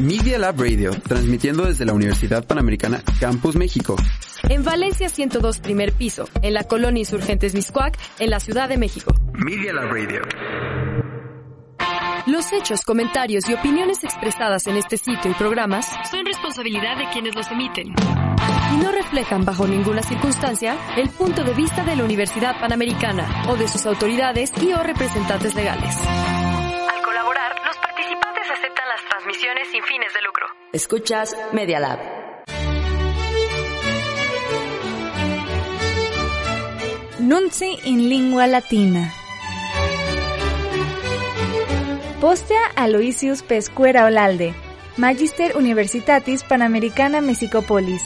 Media Lab Radio, transmitiendo desde la Universidad Panamericana Campus México. En Valencia 102 primer piso, en la colonia Insurgentes Miscuac, en la Ciudad de México. Media Lab Radio. Los hechos, comentarios y opiniones expresadas en este sitio y programas son responsabilidad de quienes los emiten y no reflejan bajo ninguna circunstancia el punto de vista de la Universidad Panamericana o de sus autoridades y o representantes legales. Sin fines de lucro. Escuchas Media Lab. Nunci in lingua latina. Postea Aloysius Pescuera Olalde, Magister Universitatis Panamericana Mexicopolis.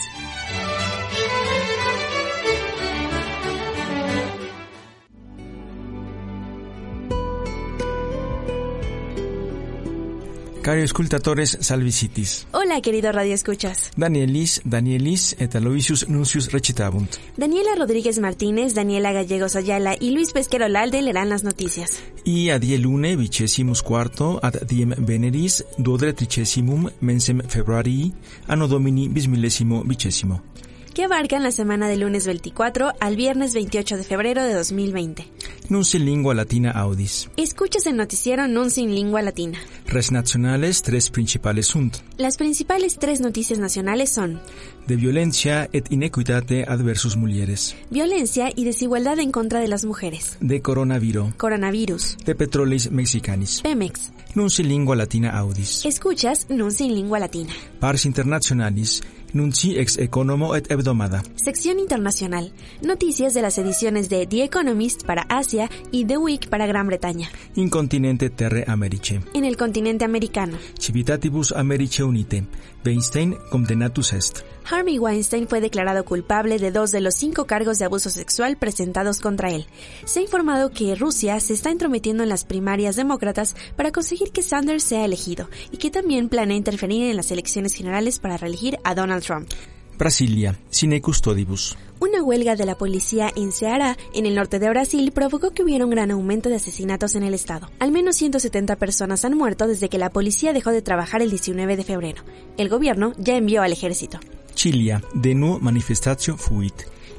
Cari escultatores salvicitis. Hola, querido Radio Escuchas. Danielis, Danielis et Aloysius Nuncius recitabunt. Daniela Rodríguez Martínez, Daniela Gallegos Ayala y Luis Pesquero Lalde leerán las noticias. Y a die lune vicesimus quarto ad diem veneris duodre tricesimum mensem februarii anno domini bismillesimo vicesimo. Que abarcan la semana del lunes 24 al viernes 28 de febrero de 2020. Nunci in lingua latina audis. Escuchas el noticiero Nunci in Lingua Latina. Res nationales tres principales sunt. Las principales tres noticias nacionales son De violencia et inequitate adversus mulieres. violencia y desigualdad en contra de las mujeres, De coronavirus. coronavirus, De petroleis mexicanis. Pemex. Nunci in lingua latina audis. Escuchas Nunci in Lingua Latina. Pars internationalis. Nunci ex economo et hebdomada. Sección internacional. Noticias de las ediciones de The Economist para Asia y The Week para Gran Bretaña. In continente terre Americe. En el continente americano, Civitatibus Americe unite. Weinstein condenatus est. Harvey Weinstein fue declarado culpable de dos de los cinco cargos de abuso sexual presentados contra él. Se ha informado que Rusia se está entrometiendo en las primarias demócratas para conseguir que Sanders sea elegido y que también planea interferir en las elecciones generales para reelegir a Donald Trump. Brasilia. Sine custodibus. Una huelga de la policía en Ceará, en el norte de Brasil, provocó que hubiera un gran aumento de asesinatos en el estado. Al menos 170 personas han muerto desde que la policía dejó de trabajar el 19 de febrero. El gobierno ya envió al ejército. Chilia. De nu manifestatio fuit.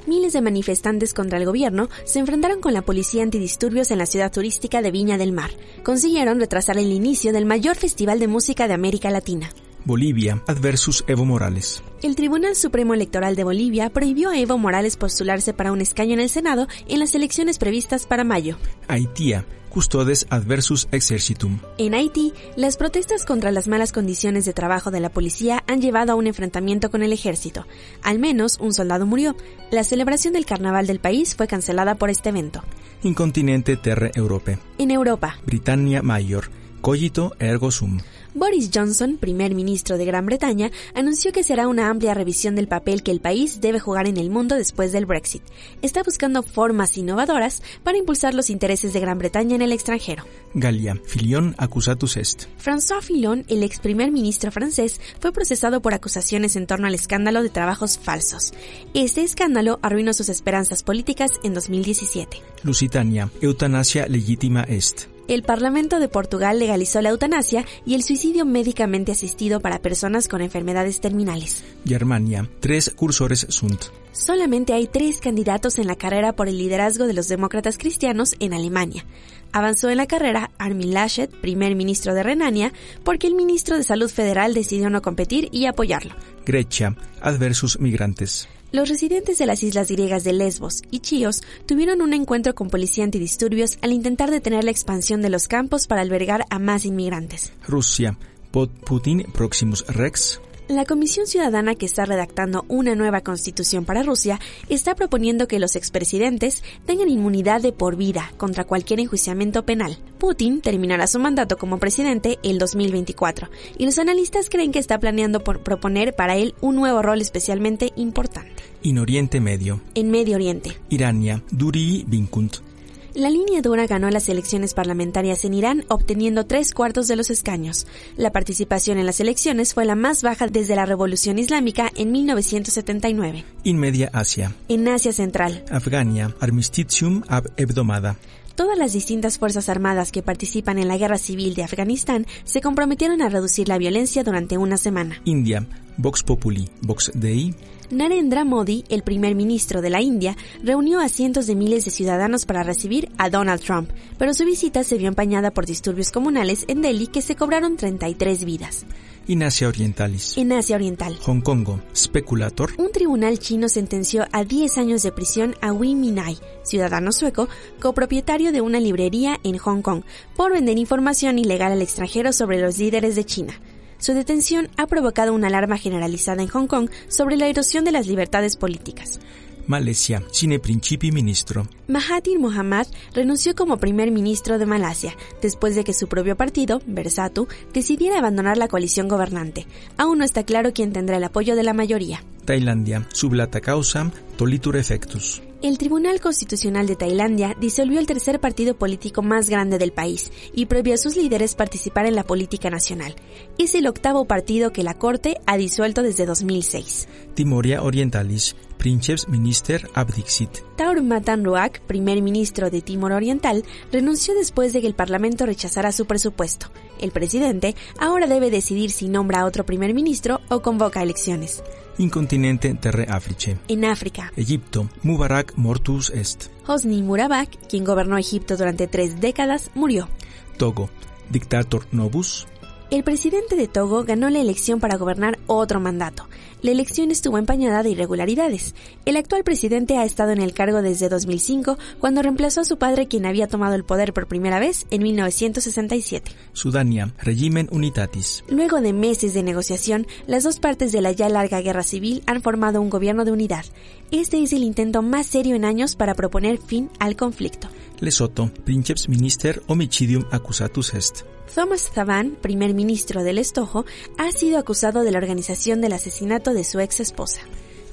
Miles de manifestantes contra el gobierno se enfrentaron con la policía antidisturbios en la ciudad turística de Viña del Mar. Consiguieron retrasar el inicio del mayor festival de música de América Latina. Bolivia. Adversus Evo Morales. El Tribunal Supremo Electoral de Bolivia prohibió a Evo Morales postularse para un escaño en el Senado en las elecciones previstas para mayo. Haitia. Custodes adversus exercitum. En Haití, las protestas contra las malas condiciones de trabajo de la policía han llevado a un enfrentamiento con el ejército. Al menos un soldado murió. La celebración del carnaval del país fue cancelada por este evento. In continente terre Europe. En Europa, Britannia Major. Cogito ergo sum. Boris Johnson, primer ministro de Gran Bretaña, anunció que será una amplia revisión del papel que el país debe jugar en el mundo después del Brexit. Está buscando formas innovadoras para impulsar los intereses de Gran Bretaña en el extranjero. Gallia. Filion accusatus est. François Fillon, el ex primer ministro francés, fue procesado por acusaciones en torno al escándalo de trabajos falsos. Este escándalo arruinó sus esperanzas políticas en 2017. Lusitania. Eutanasia legítima est. El Parlamento de Portugal legalizó la eutanasia y el suicidio médicamente asistido para personas con enfermedades terminales. Germania. Tres cursores sunt. Solamente hay tres candidatos en la carrera por el liderazgo de los demócratas cristianos en Alemania. Avanzó en la carrera Armin Laschet, primer ministro de Renania, porque el ministro de Salud Federal decidió no competir y apoyarlo. Grecia. Adversus migrantes. Los residentes de las islas griegas de Lesbos y Chios tuvieron un encuentro con policía antidisturbios al intentar detener la expansión de los campos para albergar a más inmigrantes. Rusia. Putin Proximus Rex. La Comisión Ciudadana que está redactando una nueva constitución para Rusia está proponiendo que los expresidentes tengan inmunidad de por vida contra cualquier enjuiciamiento penal. Putin terminará su mandato como presidente el 2024 y los analistas creen que está planeando por proponer para él un nuevo rol especialmente importante. In Oriente Medio. En Medio Oriente, Irania. Vincunt. La línea dura ganó las elecciones parlamentarias en Irán obteniendo tres cuartos de los escaños. La participación en las elecciones fue la más baja desde la Revolución Islámica en 1979. In Media Asia. En Asia Central, Afgania. Armistitium ab hebdomada. Todas las distintas fuerzas armadas que participan en la guerra civil de Afganistán se comprometieron a reducir la violencia durante una semana. India, Vox Populi, Vox Dei. Narendra Modi, el primer ministro de la India, reunió a cientos de miles de ciudadanos para recibir a Donald Trump, pero su visita se vio empañada por disturbios comunales en Delhi que se cobraron 33 vidas. En Asia Orientalis. En Asia Oriental. Hong Kong, speculator. Un tribunal chino sentenció a 10 años de prisión a Wei Minai, ciudadano sueco, copropietario de una librería en Hong Kong, por vender información ilegal al extranjero sobre los líderes de China. Su detención ha provocado una alarma generalizada en Hong Kong sobre la erosión de las libertades políticas. Malasia, sine principi ministro. Mahathir Mohamad renunció como primer ministro de Malasia después de que su propio partido, Bersatu, decidiera abandonar la coalición gobernante. Aún no está claro quién tendrá el apoyo de la mayoría. Tailandia, sublata causa, tolitur effectus. El Tribunal Constitucional de Tailandia disolvió el tercer partido político más grande del país y prohibió a sus líderes participar en la política nacional. Es el octavo partido que la Corte ha disuelto desde 2006. Timoria Orientalis, Princeps Minister Abdixit. Taur Matan Ruak, primer ministro de Timor Oriental, renunció después de que el Parlamento rechazara su presupuesto. El presidente ahora debe decidir si nombra a otro primer ministro o convoca elecciones. Incontinente terre Africe. En África, Egipto, Mubarak mortus est. Hosni Murabak, quien gobernó Egipto durante tres décadas, murió. Togo, dictator novus. El presidente de Togo ganó la elección para gobernar otro mandato. La elección estuvo empañada de irregularidades. El actual presidente ha estado en el cargo desde 2005, cuando reemplazó a su padre quien había tomado el poder por primera vez en 1967. Sudania, regimen unitatis. Luego de meses de negociación, las dos partes de la ya larga guerra civil han formado un gobierno de unidad. Este es el intento más serio en años para proponer fin al conflicto. Lesoto, Princeps Minister homicidium accusatus est. Thomas Thavan, primer ministro del Estojo, ha sido acusado de la organización del asesinato de su ex esposa.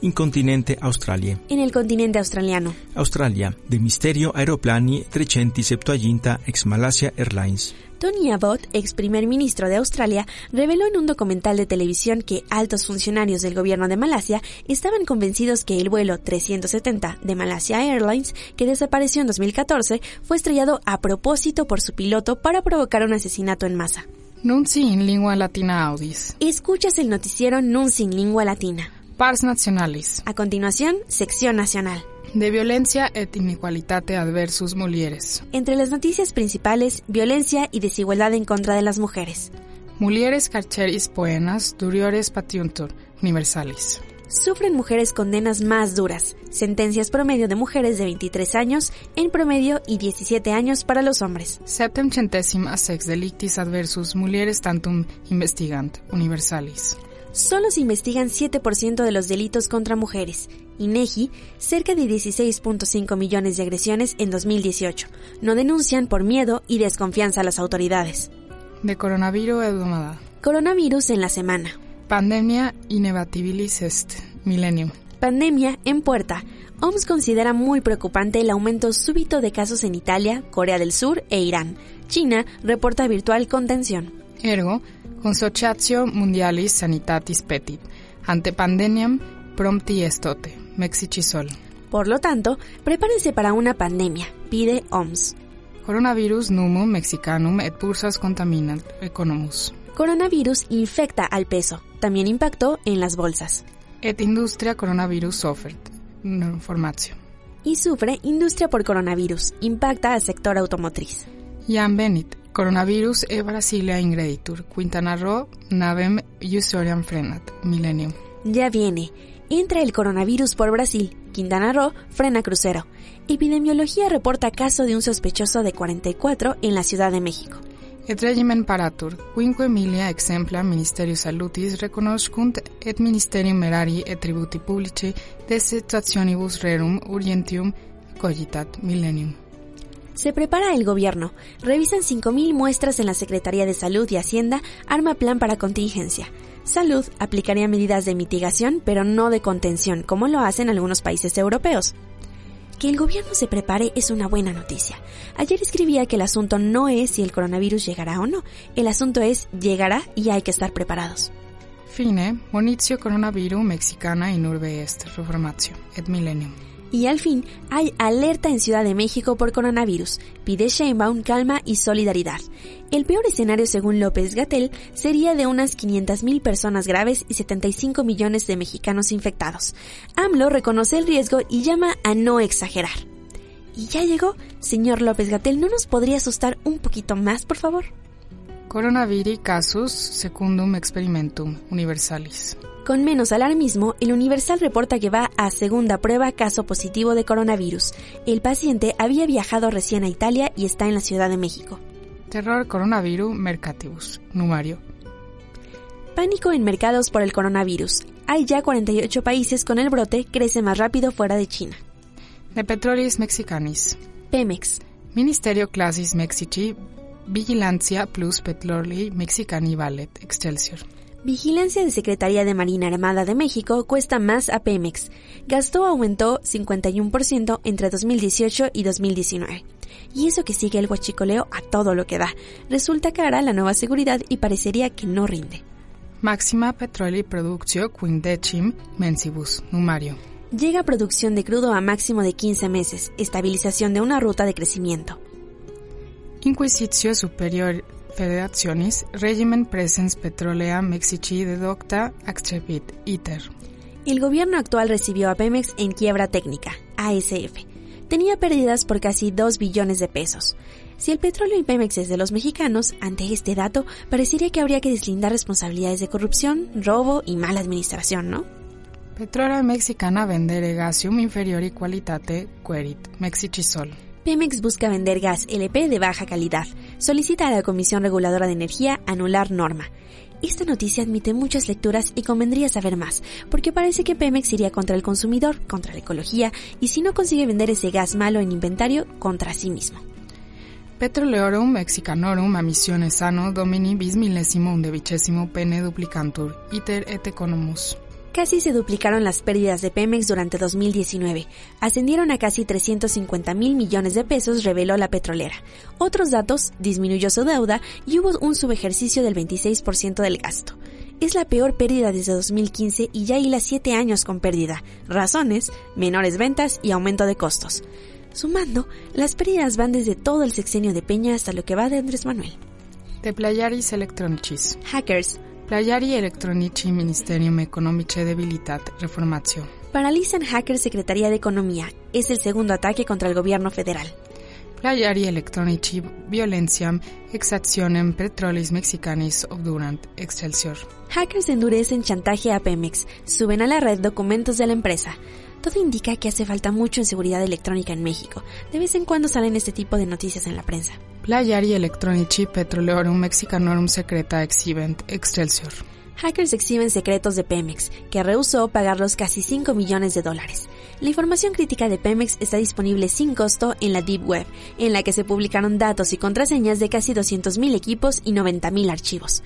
Incontinente Australia. En el continente australiano, Australia, de misterio aeroplani 370 ex Malasia Airlines. Tony Abbott, ex primer ministro de Australia, reveló en un documental de televisión que altos funcionarios del gobierno de Malasia estaban convencidos que el vuelo 370 de Malasia Airlines, que desapareció en 2014, fue estrellado a propósito por su piloto para provocar un asesinato en masa. Nunci in lingua latina audis. Escuchas el noticiero Nunci en lengua latina. Pars nationalis. A continuación, sección nacional. De violencia et inequalitate adversus mulieres. Entre las noticias principales, violencia y desigualdad en contra de las mujeres. Mulieres carceris poenas duriores patiuntur universalis. Sufren mujeres condenas más duras, sentencias promedio de mujeres de 23 años en promedio y 17 años para los hombres. Septem centesim a sex delictis adversus mulieres tantum investigant universalis. Solo se investigan 7% de los delitos contra mujeres. INEGI, cerca de 16.5 millones de agresiones en 2018. No denuncian por miedo y desconfianza a las autoridades. De coronavirus en la semana. Pandemia inevitabilis est. Millennium. Pandemia en puerta. OMS considera muy preocupante el aumento súbito de casos en Italia, Corea del Sur e Irán. China reporta virtual contención. Ergo, Consociatio Mundialis Sanitatis Petit. Ante pandemiam prompti estote. Mexicisol. Por lo tanto, prepárense para una pandemia, pide OMS. Coronavirus numum mexicanum et bursas contaminant economus. Coronavirus infecta al peso. También impactó en las bolsas. Et industria coronavirus soffert. Formatio. Y sufre industria por coronavirus. Impacta al sector automotriz. Iam venit. Coronavirus e Brasilia ingreditur. Quintana Roo navem iusoriam frenat. Millennium. Ya viene. Entra el coronavirus por Brasil. Quintana Roo frena crucero. Epidemiología reporta caso de un sospechoso de 44 en la Ciudad de México. Et regimen paratur, quinque milia exempla Ministerio Salutis reconnoscunt et Ministerium erari et tributi publici de situationibus rerum urgentium cogitat millennium. Se prepara el gobierno. Revisan 5.000 muestras en la Secretaría de Salud y Hacienda, arma plan para contingencia. Salud aplicaría medidas de mitigación, pero no de contención, como lo hacen algunos países europeos. Que el gobierno se prepare es una buena noticia. Ayer escribía que el asunto no es si el coronavirus llegará o no, el asunto es llegará y hay que estar preparados. Fine, coronavirus mexicana in urbe est, reformatio, et millennium. Y al fin, hay alerta en Ciudad de México por coronavirus. Pide Sheinbaum calma y solidaridad. El peor escenario, según López Gatel, sería de unas 500.000 personas graves y 75 millones de mexicanos infectados. AMLO reconoce el riesgo y llama a no exagerar. ¿Y ya llegó? Señor López Gatel, ¿no nos podría asustar un poquito más, por favor? Coronavirus casus secundum experimentum universalis. Con menos alarmismo, el Universal reporta que va a segunda prueba caso positivo de coronavirus. El paciente había viajado recién a Italia y está en la Ciudad de México. Terror coronavirus mercatibus. Numario. Pánico en mercados por el coronavirus. Hay ya 48 países con el brote, crece más rápido fuera de China. De Petrolis Mexicanis. Pemex. Ministerio Clasis Mexici. Vigilancia plus Petroli Mexicani Ballet. Excelsior. Vigilancia de Secretaría de Marina Armada de México cuesta más a Pemex. Gasto aumentó 51% entre 2018 y 2019. Y eso que sigue el guachicoleo a todo lo que da. Resulta cara la nueva seguridad y parecería que no rinde. Máxima Petroli Productio Quindecim Mensibus. Numario. Llega producción de crudo a máximo de 15 meses. Estabilización de una ruta de crecimiento. Inquisitio Superior Federaciones, Regimen Presence Petrolea Mexici de Docta ITER. El gobierno actual recibió a Pemex en quiebra técnica, ASF. Tenía pérdidas por casi 2 billones de pesos. Si el petróleo y Pemex es de los mexicanos, ante este dato parecería que habría que deslindar responsabilidades de corrupción, robo y mala administración, ¿no? Petróleo mexicana vendere gasium inferiori qualitate querit Mexicisol. Pemex busca vender gas LP de baja calidad. Solicita a la Comisión Reguladora de Energía anular norma. Esta noticia admite muchas lecturas y convendría saber más, porque parece que Pemex iría contra el consumidor, contra la ecología y si no consigue vender ese gas malo en inventario, contra sí mismo. Petroleorum mexicanorum a misiones sano domini bis millesimo undevicesimo pene duplicantur iter et economus. Casi se duplicaron las pérdidas de Pemex durante 2019. Ascendieron a casi 350 mil millones de pesos, reveló la petrolera. Otros datos, disminuyó su deuda y hubo un subejercicio del 26% del gasto. Es la peor pérdida desde 2015 y ya hila 7 años con pérdida. Razones, menores ventas y aumento de costos. Sumando, las pérdidas van desde todo el sexenio de Peña hasta lo que va de Andrés Manuel. De Playaris Electronicis. Hackers, Playari Electronici Ministerium Economice Debilitat Reformatio. Paralizan hackers Secretaría de Economía. Es el segundo ataque contra el gobierno federal. Playari Electronici Violentiam Exactionem Petrolis Mexicanis Obdurant Excelsior. Hackers endurecen chantaje a Pemex. Suben a la red documentos de la empresa. Todo indica que hace falta mucho en seguridad electrónica en México. De vez en cuando salen este tipo de noticias en la prensa. Playari Electronici Petroleorum Mexicanorum Secreta Exhibent Excelsior. Hackers exhiben secretos de Pemex, que rehusó pagar los casi 5 millones de dólares. La información crítica de Pemex está disponible sin costo en la Deep Web, en la que se publicaron datos y contraseñas de casi 200.000 equipos y 90.000 archivos.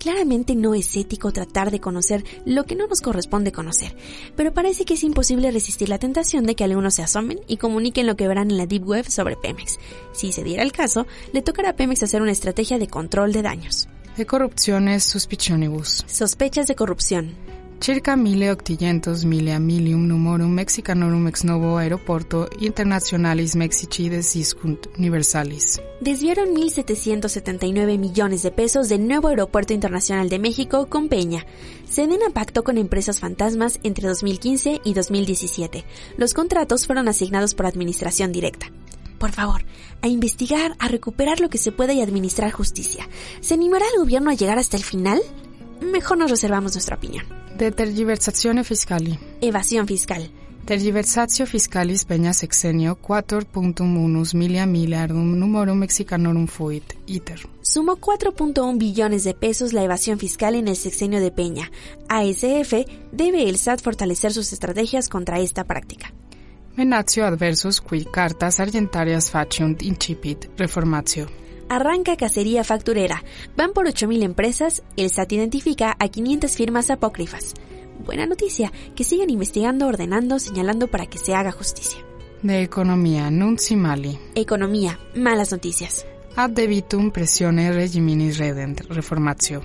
Claramente no es ético tratar de conocer lo que no nos corresponde conocer, pero parece que es imposible resistir la tentación de que algunos se asomen y comuniquen lo que verán en la Deep Web sobre Pemex. Si se diera el caso, le tocará a Pemex hacer una estrategia de control de daños. De corrupciones suspicionibus. Sospechas de corrupción. Circa mille octigentos mille milium numorum mexicanorum ex novo aeroporto internationalis Mexici de Ciscunt Universalis. Desviaron 1.779 millones de pesos del nuevo Aeropuerto Internacional de México con Peña. Se den a pacto con empresas fantasmas entre 2015 y 2017. Los contratos fueron asignados por administración directa. Por favor, a investigar, a recuperar lo que se pueda y administrar justicia. ¿Se animará el gobierno a llegar hasta el final? Mejor nos reservamos nuestra opinión. De tergiversazione fiscali. Evasión fiscal. Tergiversatio fiscalis peña sexenio 4.1 milia miliardum numorum mexicanorum fuit iter. Sumó 4.1 billones de pesos la evasión fiscal en el sexenio de Peña. ASF debe el SAT fortalecer sus estrategias contra esta práctica. Menatio adversus qui cartas argentarias faciunt incipit reformatio. Arranca cacería facturera. Van por 8.000 empresas, el SAT identifica a 500 firmas apócrifas. Buena noticia, que sigan investigando, ordenando, señalando para que se haga justicia. De economía nunci mali. Economía, malas noticias. Ad debitum pressione regiminis redent reformatio.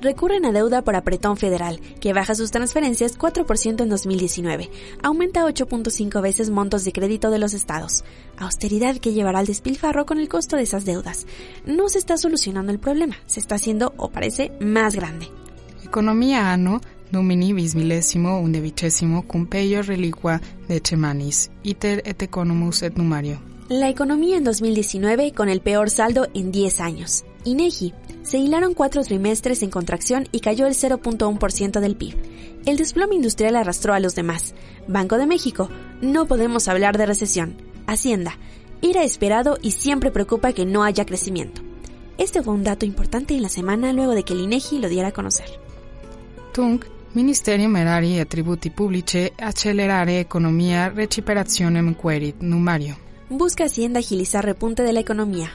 Recurren a deuda por apretón federal, que baja sus transferencias 4% en 2019, aumenta 8.5 veces montos de crédito de los estados, austeridad que llevará al despilfarro con el costo de esas deudas. No se está solucionando el problema, se está haciendo, o parece, más grande. Economía ano Domini bis millesimo undevicesimo cum peior reliqua decemanis, iter et economus et numario. La economía en 2019 con el peor saldo en 10 años. INEGI. Se hilaron cuatro trimestres en contracción y cayó el 0.1% del PIB. El desplome industrial arrastró a los demás. Banco de México. No podemos hablar de recesión. Hacienda. Era esperado y siempre preocupa que no haya crecimiento. Este fue un dato importante en la semana luego de que el INEGI lo diera a conocer. Tunc Ministerium erari e tributi pubblici accelerare economia querit numario. Busca Hacienda agilizar repunte de la economía.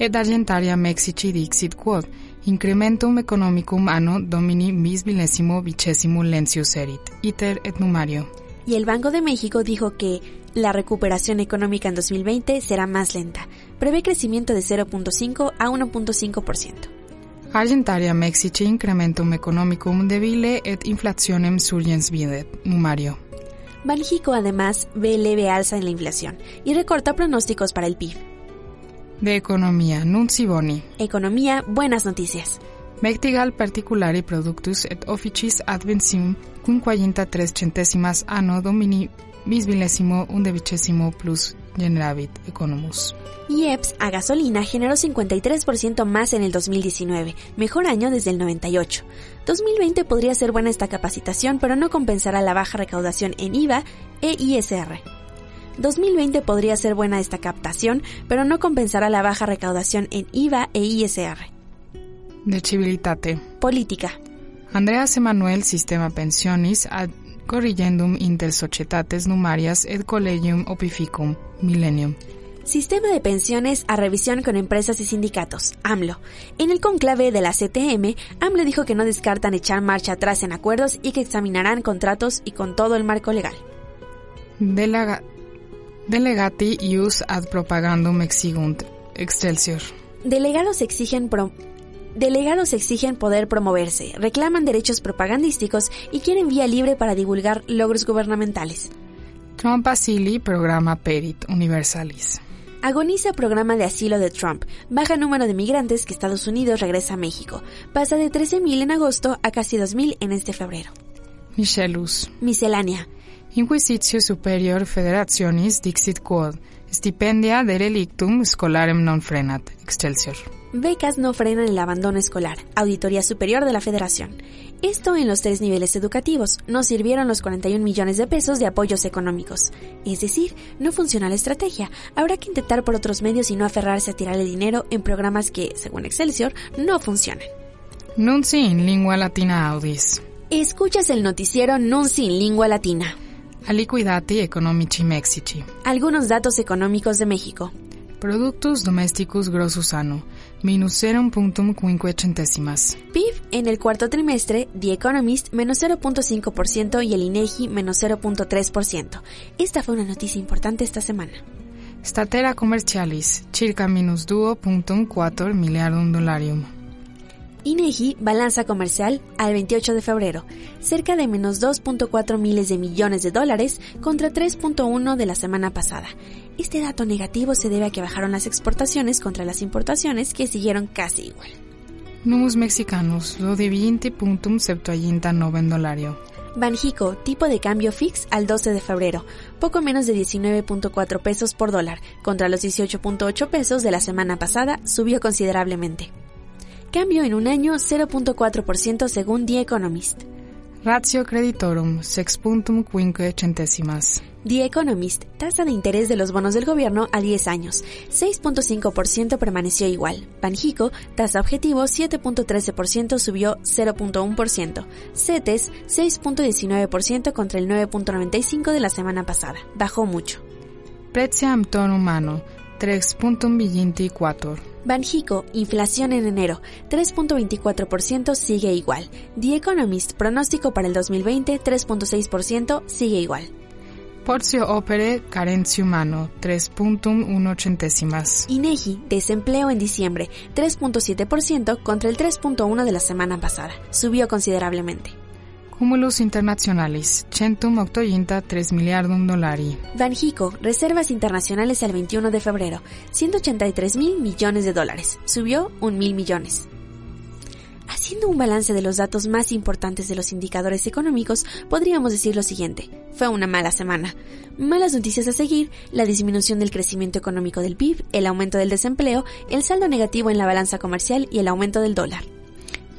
Ed argentaria Mexici dixit quod incrementum economicum anno domini bis millesimo vicesimo lencius erit, iter et numario. Y el Banco de México dijo que la recuperación económica en 2020 será más lenta. Prevé crecimiento de 0.5 a 1.5%. Argentaria Mexici incrementum economicum debile et inflationem surgens videt, numario. Banjico además ve leve alza en la inflación y recorta pronósticos para el PIB. De economía, nunci boni. Economía, buenas noticias. Mectigal particulari productus et officis adventium quinquaginta-tres centesimas anno domini bismillesimo undevicesimo plus generavit economus. IEPS a gasolina generó 53% más en el 2019, mejor año desde el 98. 2020 podría ser buena esta capacitación, pero no compensará la baja recaudación en IVA e ISR. 2020 podría ser buena esta captación, pero no compensará la baja recaudación en IVA e ISR. De cibilitate. Política. Andreas Emanuel Sistema Pensionis ad corrigendum inter societates numarias et collegium opificum millennium. Sistema de pensiones a revisión con empresas y sindicatos, AMLO. En el conclave de la CTM, AMLO dijo que no descartan echar marcha atrás en acuerdos y que examinarán contratos y con todo el marco legal. Delega delegati ius ad propagandum exigunt. Excelsior. Delegados exigen pro Delegados exigen poder promoverse, reclaman derechos propagandísticos y quieren vía libre para divulgar logros gubernamentales. Trump asili programa Perit Universalis. Agoniza programa de asilo de Trump. Baja número de migrantes que Estados Unidos regresa a México. Pasa de 13.000 en agosto a casi 2.000 en este febrero. Michelus. Miscelánea. Inquisitio Superior Federationis dixit quod. Stipendia de relictum scholarem non frenat. Excelsior. Becas no frenan el abandono escolar. Auditoría Superior de la Federación. Esto en los tres niveles educativos. No sirvieron los 41 millones de pesos de apoyos económicos. Es decir, no funciona la estrategia. Habrá que intentar por otros medios y no aferrarse a tirar el dinero en programas que, según Excelsior, no funcionan. Nunci in lingua latina audis. Escuchas el noticiero Nunci en lingua latina. Aliquidati economici Mexici. Algunos datos económicos de México. Productus domesticus grossus anno, minus 0.5 centésimas. PIB en el cuarto trimestre, The Economist menos 0.5% y el INEGI menos 0.3%. Esta fue una noticia importante esta semana. Statera commercialis, circa minus 2.4 miliardum dollarium. INEGI balanza comercial al 28 de febrero, cerca de menos 2.4 miles de millones de dólares contra 3.1 de la semana pasada. Este dato negativo se debe a que bajaron las exportaciones contra las importaciones que siguieron casi igual. Numus mexicanos, lo de 20.79 dolario. Banjico, tipo de cambio fix al 12 de febrero, poco menos de 19.4 pesos por dólar, contra los 18.8 pesos de la semana pasada, subió considerablemente. Cambio en un año 0.4% según The Economist. Ratio creditorum 6.5 centésimas. The Economist, tasa de interés de los bonos del gobierno a 10 años, 6.5% permaneció igual. Banjico, tasa objetivo 7.13% subió 0.1%. CETES 6.19% contra el 9.95% de la semana pasada, bajó mucho. Preziam ton humano 3.24. Banjico, inflación en enero, 3.24% sigue igual. The Economist, pronóstico para el 2020, 3.6% sigue igual. Porcio opere carencio humano, 3.1 centésimas. INEGI, desempleo en diciembre, 3.7% contra el 3.1 de la semana pasada. Subió considerablemente. Cumulus internationalis, centum octoginta 3 miliardum dollari. Banjico, reservas internacionales al 21 de febrero, 183 mil millones de dólares. Subió un mil millones. Haciendo un balance de los datos más importantes de los indicadores económicos, podríamos decir lo siguiente. Fue una mala semana. Malas noticias a seguir, la disminución del crecimiento económico del PIB, el aumento del desempleo, el saldo negativo en la balanza comercial y el aumento del dólar.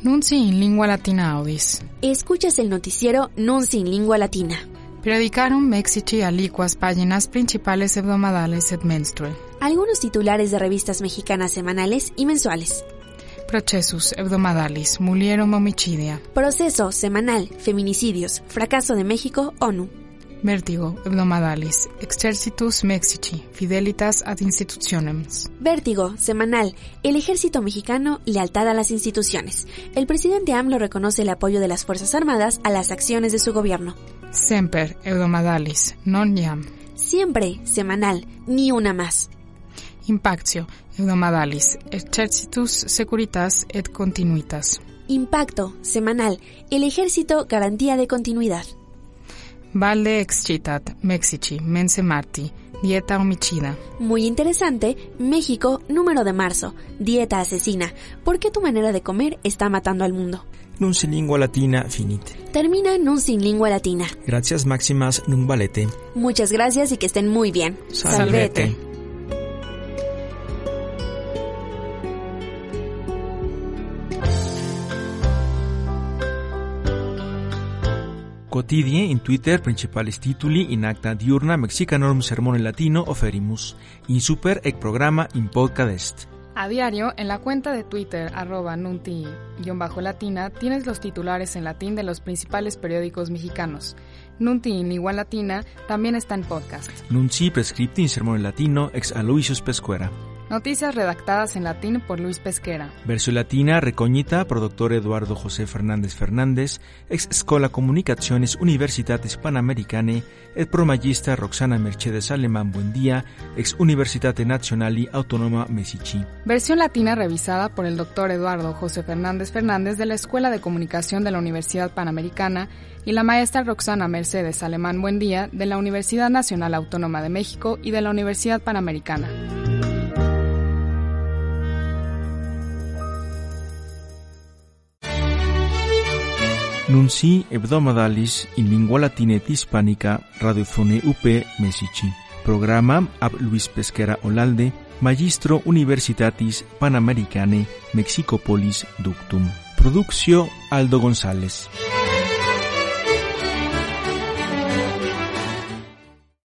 Nunci in lingua latina audis. Escuchas el noticiero Nunci in lingua latina. Predicarum mexici aliquas páginas principales hebdomadales et menstrue. Algunos titulares de revistas mexicanas semanales y mensuales. Procesus hebdomadalis, mulierum homicidia. Proceso semanal, feminicidios, fracaso de México, ONU. Vértigo hebdomadalis, exercitus mexici, fidelitas ad institutionem. Vértigo semanal, el ejército mexicano, lealtad a las instituciones. El presidente AMLO reconoce el apoyo de las Fuerzas Armadas a las acciones de su gobierno. Semper hebdomadalis, non iam. Siempre semanal, ni una más. Impactio hebdomadalis, exercitus securitas et continuitas. Impacto semanal, el ejército garantía de continuidad. Valde excitat, Mexici, mense marti, dieta homicida. Muy interesante, México, número de marzo, dieta asesina. ¿Por qué tu manera de comer está matando al mundo? Nun sin lingua latina finit. Termina en un sin lingua latina. Gracias máximas nun valete. Muchas gracias y que estén muy bien. Salvete. Quotidie in Twitter principales tituli in acta diurna mexicanorum sermone latino oferimus, in super ec programa in podcast. A diario, en la cuenta de Twitter, arroba nunti-latina, tienes los titulares en latín de los principales periódicos mexicanos. Nunti en lingua latina también está en podcast. Nunci prescripti in sermone latino ex Aloysius Pescuera. Noticias redactadas en latín por Luis Pesquera. Versión latina recognita por doctor Eduardo José Fernández Fernández, ex Scola Comunicaciones Universitatis Panamericane, et pro magista Roxana Mercedes Alemán Buendía, ex Universitate Nazionali Autonoma Messici. Versión latina revisada por el doctor Eduardo José Fernández Fernández de la Escuela de Comunicación de la Universidad Panamericana y la maestra Roxana Mercedes Alemán Buendía de la Universidad Nacional Autónoma de México y de la Universidad Panamericana. Nunci hebdomadalis in lingua latina et hispanica radiofone UP Messici. Programa ab Luis Pesquera Olalde, Magistro Universitatis Panamericane Mexicopolis Ductum. Produccio Aldo González.